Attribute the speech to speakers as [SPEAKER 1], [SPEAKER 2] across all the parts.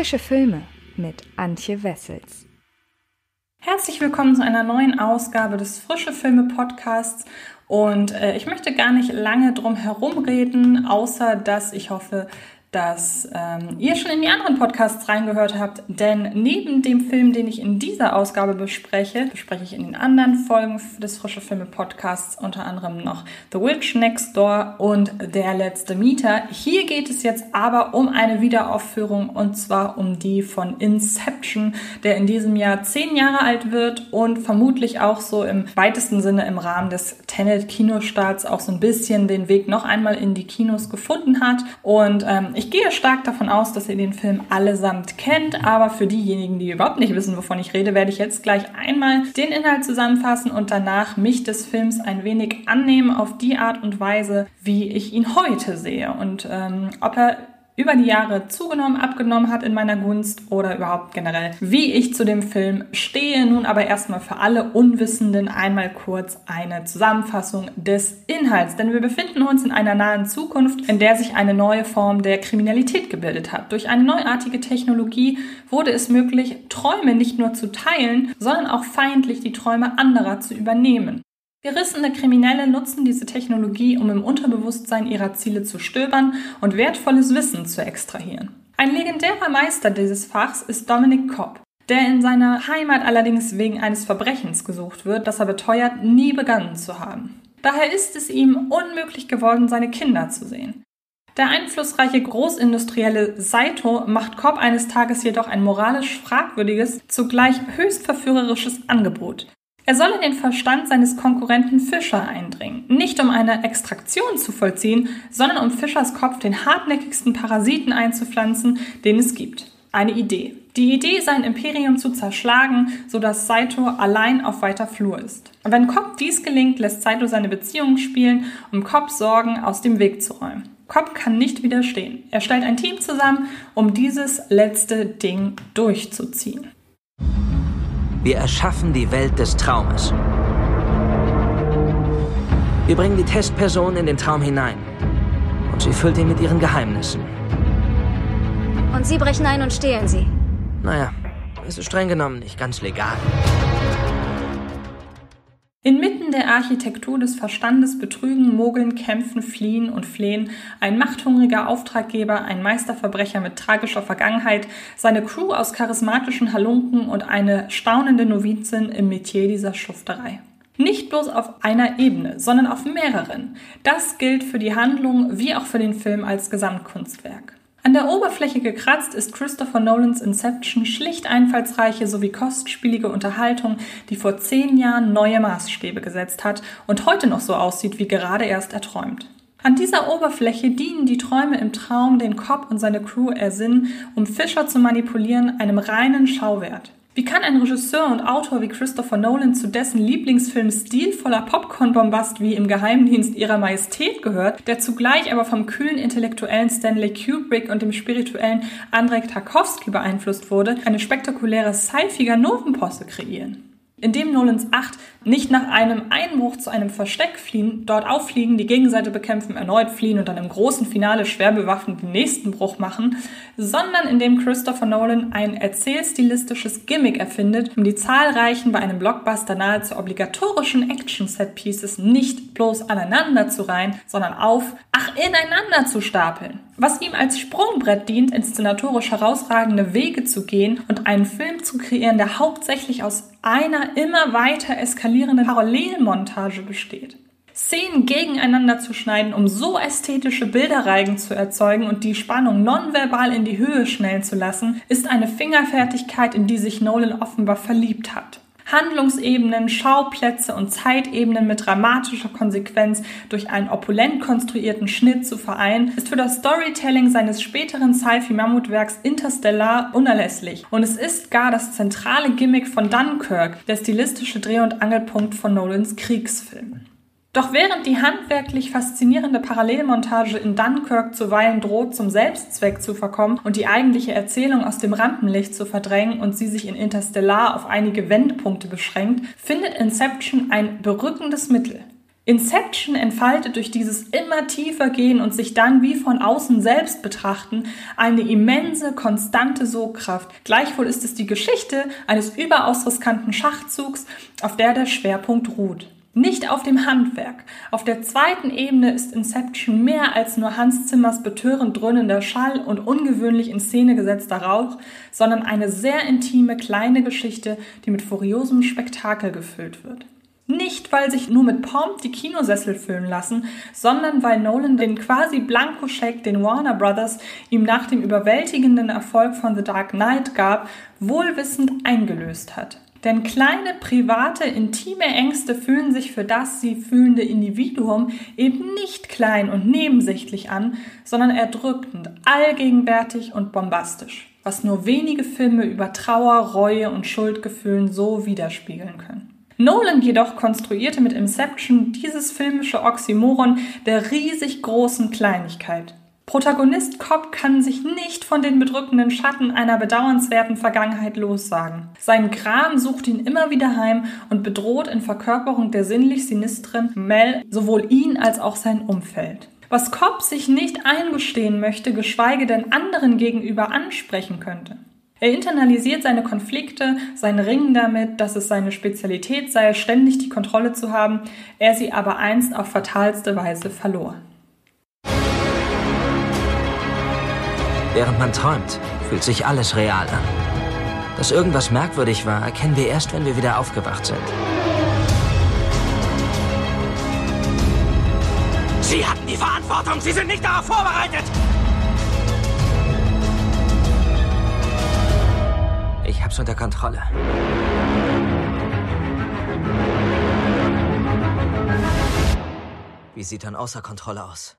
[SPEAKER 1] Frische Filme mit Antje Wessels.
[SPEAKER 2] Herzlich willkommen zu einer neuen Ausgabe des Frische Filme Podcasts. Und äh, ich möchte gar nicht lange drum herum reden, außer dass ich hoffe, dass ähm, ihr schon in die anderen Podcasts reingehört habt, denn neben dem Film, den ich in dieser Ausgabe bespreche, bespreche ich in den anderen Folgen des Frische Filme Podcasts unter anderem noch The Witch Next Door und Der letzte Mieter. Hier geht es jetzt aber um eine Wiederaufführung und zwar um die von Inception, der in diesem Jahr zehn Jahre alt wird und vermutlich auch so im weitesten Sinne im Rahmen des Tenet Kinostarts auch so ein bisschen den Weg noch einmal in die Kinos gefunden hat und ähm, ich gehe stark davon aus, dass ihr den Film allesamt kennt, aber für diejenigen, die überhaupt nicht wissen, wovon ich rede, werde ich jetzt gleich einmal den Inhalt zusammenfassen und danach mich des Films ein wenig annehmen auf die Art und Weise, wie ich ihn heute sehe. Und ähm, ob er über die Jahre zugenommen, abgenommen hat in meiner Gunst oder überhaupt generell, wie ich zu dem Film stehe. Nun aber erstmal für alle Unwissenden einmal kurz eine Zusammenfassung des Inhalts, denn wir befinden uns in einer nahen Zukunft, in der sich eine neue Form der Kriminalität gebildet hat. Durch eine neuartige Technologie wurde es möglich, Träume nicht nur zu teilen, sondern auch feindlich die Träume anderer zu übernehmen. Gerissene Kriminelle nutzen diese Technologie, um im Unterbewusstsein ihrer Ziele zu stöbern und wertvolles Wissen zu extrahieren. Ein legendärer Meister dieses Fachs ist Dominic Cobb, der in seiner Heimat allerdings wegen eines Verbrechens gesucht wird, das er beteuert, nie begangen zu haben. Daher ist es ihm unmöglich geworden, seine Kinder zu sehen. Der einflussreiche Großindustrielle Saito macht Cobb eines Tages jedoch ein moralisch fragwürdiges, zugleich höchst verführerisches Angebot. Er soll in den Verstand seines Konkurrenten Fischer eindringen, nicht um eine Extraktion zu vollziehen, sondern um Fischers Kopf den hartnäckigsten Parasiten einzupflanzen, den es gibt. Eine Idee. Die Idee, sein Imperium zu zerschlagen, sodass Saito allein auf weiter Flur ist. Wenn Cobb dies gelingt, lässt Saito seine Beziehungen spielen, um Cobbs Sorgen aus dem Weg zu räumen. Cobb kann nicht widerstehen. Er stellt ein Team zusammen, um dieses letzte Ding durchzuziehen.
[SPEAKER 3] Wir erschaffen die Welt des Traumes. Wir bringen die Testperson in den Traum hinein. Und sie füllt ihn mit ihren Geheimnissen.
[SPEAKER 4] Und Sie brechen ein und stehlen sie.
[SPEAKER 3] Naja, es ist streng genommen nicht ganz legal.
[SPEAKER 2] Inmitten der Architektur des Verstandes betrügen, mogeln, kämpfen, fliehen und flehen ein machthungriger Auftraggeber, ein Meisterverbrecher mit tragischer Vergangenheit, seine Crew aus charismatischen Halunken und eine staunende Novizin im Metier dieser Schufterei. Nicht bloß auf einer Ebene, sondern auf mehreren. Das gilt für die Handlung wie auch für den Film als Gesamtkunstwerk. An der Oberfläche gekratzt ist Christopher Nolans Inception schlicht einfallsreiche sowie kostspielige Unterhaltung, die vor zehn Jahren neue Maßstäbe gesetzt hat und heute noch so aussieht wie gerade erst erträumt. An dieser Oberfläche dienen die Träume im Traum, den Cobb und seine Crew ersinnen, um Fischer zu manipulieren, einem reinen Schauwert. Wie kann ein Regisseur und Autor wie Christopher Nolan zu dessen Lieblingsfilm stilvoller Popcorn-Bombast wie im Geheimdienst ihrer Majestät gehört, der zugleich aber vom kühlen intellektuellen Stanley Kubrick und dem spirituellen Andrei Tarkovsky beeinflusst wurde, eine spektakuläre sci-fi Novenposse kreieren? Indem Nolans Acht nicht nach einem Einbruch zu einem Versteck fliehen, dort auffliegen, die Gegenseite bekämpfen, erneut fliehen und dann im großen Finale schwer bewaffnet den nächsten Bruch machen, sondern indem Christopher Nolan ein erzählstilistisches Gimmick erfindet, um die zahlreichen bei einem Blockbuster nahezu obligatorischen Action-Set-Pieces nicht bloß aneinander zu reihen, sondern auf, ach, ineinander zu stapeln. Was ihm als Sprungbrett dient, inszenatorisch herausragende Wege zu gehen und einen Film zu kreieren, der hauptsächlich aus einer immer weiter eskalierenden Parallelmontage besteht. Szenen gegeneinander zu schneiden, um so ästhetische Bilderreigen zu erzeugen und die Spannung nonverbal in die Höhe schnellen zu lassen, ist eine Fingerfertigkeit, in die sich Nolan offenbar verliebt hat. Handlungsebenen, Schauplätze und Zeitebenen mit dramatischer Konsequenz durch einen opulent konstruierten Schnitt zu vereinen, ist für das Storytelling seines späteren Sci-Fi-Mammutwerks Interstellar unerlässlich. Und es ist gar das zentrale Gimmick von Dunkirk, der stilistische Dreh- und Angelpunkt von Nolans Kriegsfilm. Doch während die handwerklich faszinierende Parallelmontage in Dunkirk zuweilen droht, zum Selbstzweck zu verkommen und die eigentliche Erzählung aus dem Rampenlicht zu verdrängen und sie sich in Interstellar auf einige Wendepunkte beschränkt, findet Inception ein berückendes Mittel. Inception entfaltet durch dieses immer tiefer gehen und sich dann wie von außen selbst betrachten eine immense, konstante Sogkraft. Gleichwohl ist es die Geschichte eines überaus riskanten Schachzugs, auf der der Schwerpunkt ruht. Nicht auf dem Handwerk. Auf der zweiten Ebene ist Inception mehr als nur Hans Zimmers betörend dröhnender Schall und ungewöhnlich in Szene gesetzter Rauch, sondern eine sehr intime kleine Geschichte, die mit furiosem Spektakel gefüllt wird. Nicht, weil sich nur mit Pomp die Kinosessel füllen lassen, sondern weil Nolan den quasi Blankoscheck, den Warner Brothers ihm nach dem überwältigenden Erfolg von The Dark Knight gab, wohlwissend eingelöst hat. Denn kleine, private, intime Ängste fühlen sich für das sie fühlende Individuum eben nicht klein und nebensächlich an, sondern erdrückend, allgegenwärtig und bombastisch, was nur wenige Filme über Trauer, Reue und Schuldgefühlen so widerspiegeln können. Nolan jedoch konstruierte mit Inception dieses filmische Oxymoron der riesig großen Kleinigkeit. Protagonist Cobb kann sich nicht von den bedrückenden Schatten einer bedauernswerten Vergangenheit lossagen. Sein Gram sucht ihn immer wieder heim und bedroht in Verkörperung der sinnlich sinistren Mel sowohl ihn als auch sein Umfeld. Was Cobb sich nicht eingestehen möchte, geschweige denn anderen gegenüber ansprechen könnte. Er internalisiert seine Konflikte, sein Ringen damit, dass es seine Spezialität sei, ständig die Kontrolle zu haben, er sie aber einst auf fatalste Weise verlor.
[SPEAKER 3] Während man träumt, fühlt sich alles real an. Dass irgendwas merkwürdig war, erkennen wir erst, wenn wir wieder aufgewacht sind.
[SPEAKER 5] Sie hatten die Verantwortung, Sie sind nicht darauf vorbereitet!
[SPEAKER 3] Ich hab's unter Kontrolle. Wie sieht dann außer Kontrolle aus?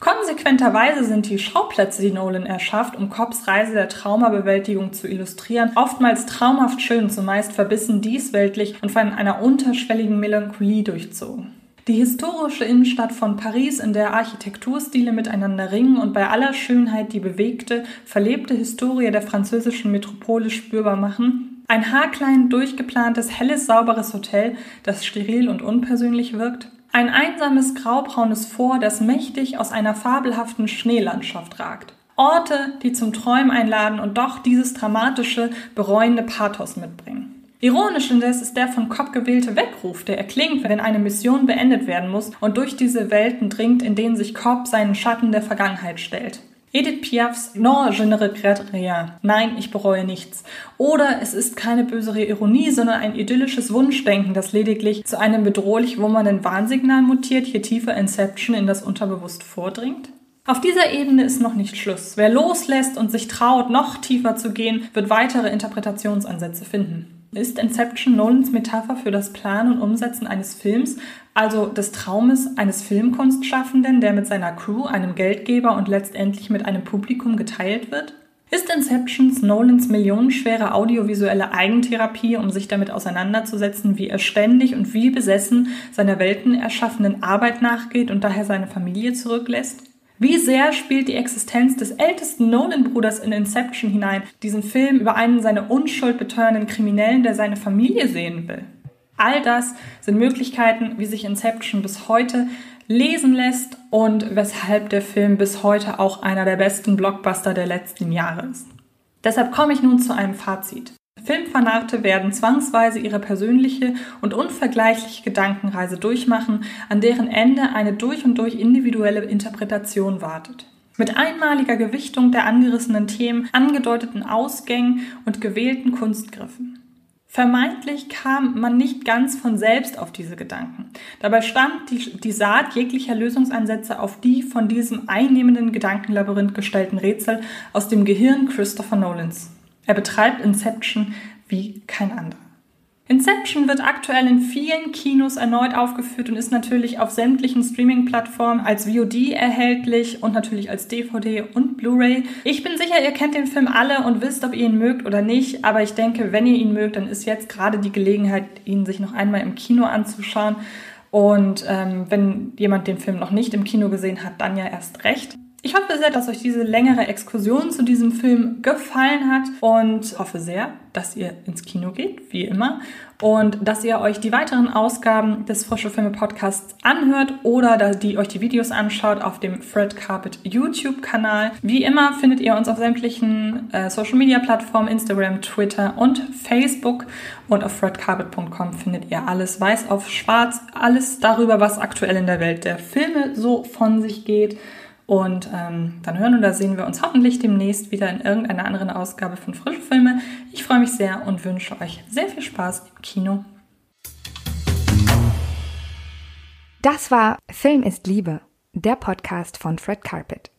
[SPEAKER 2] Konsequenterweise sind die Schauplätze, die Nolan erschafft, um Cobbs Reise der Traumabewältigung zu illustrieren, oftmals traumhaft schön, zumeist verbissen diesweltlich und von einer unterschwelligen Melancholie durchzogen. Die historische Innenstadt von Paris, in der Architekturstile miteinander ringen und bei aller Schönheit die bewegte, verlebte Historie der französischen Metropole spürbar machen. Ein haarklein durchgeplantes, helles, sauberes Hotel, das steril und unpersönlich wirkt. Ein einsames graubraunes Fort, das mächtig aus einer fabelhaften Schneelandschaft ragt. Orte, die zum Träumen einladen und doch dieses dramatische, bereuende Pathos mitbringen. Ironisch indes ist der von Cobb gewählte Weckruf, der erklingt, wenn eine Mission beendet werden muss und durch diese Welten dringt, in denen sich Cobb seinen Schatten der Vergangenheit stellt. Edith Piafs Non, je ne regrette rien. Nein, ich bereue nichts. Oder es ist keine bösere Ironie, sondern ein idyllisches Wunschdenken, das lediglich zu einem bedrohlich wummernden Warnsignal mutiert, je tiefer Inception in das Unterbewusst vordringt? Auf dieser Ebene ist noch nicht Schluss. Wer loslässt und sich traut, noch tiefer zu gehen, wird weitere Interpretationsansätze finden. Ist Inception Nolans Metapher für das Planen und Umsetzen eines Films, also des Traumes eines Filmkunstschaffenden, der mit seiner Crew, einem Geldgeber und letztendlich mit einem Publikum geteilt wird? Ist Inceptions Nolans millionenschwere audiovisuelle Eigentherapie, um sich damit auseinanderzusetzen, wie er ständig und wie besessen seiner Welten erschaffenen Arbeit nachgeht und daher seine Familie zurücklässt? Wie sehr spielt die Existenz des ältesten Nolan-Bruders in Inception hinein, diesen Film über einen seine Unschuld beteuernden Kriminellen, der seine Familie sehen will? All das sind Möglichkeiten, wie sich Inception bis heute lesen lässt und weshalb der Film bis heute auch einer der besten Blockbuster der letzten Jahre ist. Deshalb komme ich nun zu einem Fazit. Filmfanate werden zwangsweise ihre persönliche und unvergleichliche Gedankenreise durchmachen, an deren Ende eine durch und durch individuelle Interpretation wartet. Mit einmaliger Gewichtung der angerissenen Themen, angedeuteten Ausgängen und gewählten Kunstgriffen. Vermeintlich kam man nicht ganz von selbst auf diese Gedanken. Dabei stammt die, die, Saat jeglicher Lösungsansätze auf die von diesem einnehmenden Gedankenlabyrinth gestellten Rätsel aus dem Gehirn Christopher Nolans. Er betreibt Inception wie kein anderer. Inception wird aktuell in vielen Kinos erneut aufgeführt und ist natürlich auf sämtlichen Streaming-Plattformen als VOD erhältlich und natürlich als DVD und Blu-ray. Ich bin sicher, ihr kennt den Film alle und wisst, ob ihr ihn mögt oder nicht, aber ich denke, wenn ihr ihn mögt, dann ist jetzt gerade die Gelegenheit, ihn sich noch einmal im Kino anzuschauen. Und ähm, wenn jemand den Film noch nicht im Kino gesehen hat, dann ja erst recht. Ich hoffe sehr, dass euch diese längere Exkursion zu diesem Film gefallen hat und hoffe sehr, dass ihr ins Kino geht, wie immer, und dass ihr euch die weiteren Ausgaben des Frische Filme Podcasts anhört oder die euch die Videos anschaut auf dem Fred Carpet YouTube Kanal. Wie immer findet ihr uns auf sämtlichen äh, Social Media Plattformen, Instagram, Twitter und Facebook und auf fredcarpet.com findet ihr alles weiß auf schwarz, alles darüber, was aktuell in der Welt der Filme so von sich geht. Und ähm, dann hören oder sehen wir uns hoffentlich demnächst wieder in irgendeiner anderen Ausgabe von Frische Filme. Ich freue mich sehr und wünsche euch sehr viel Spaß im Kino.
[SPEAKER 1] Das war Film ist Liebe, der Podcast von Fred Carpet.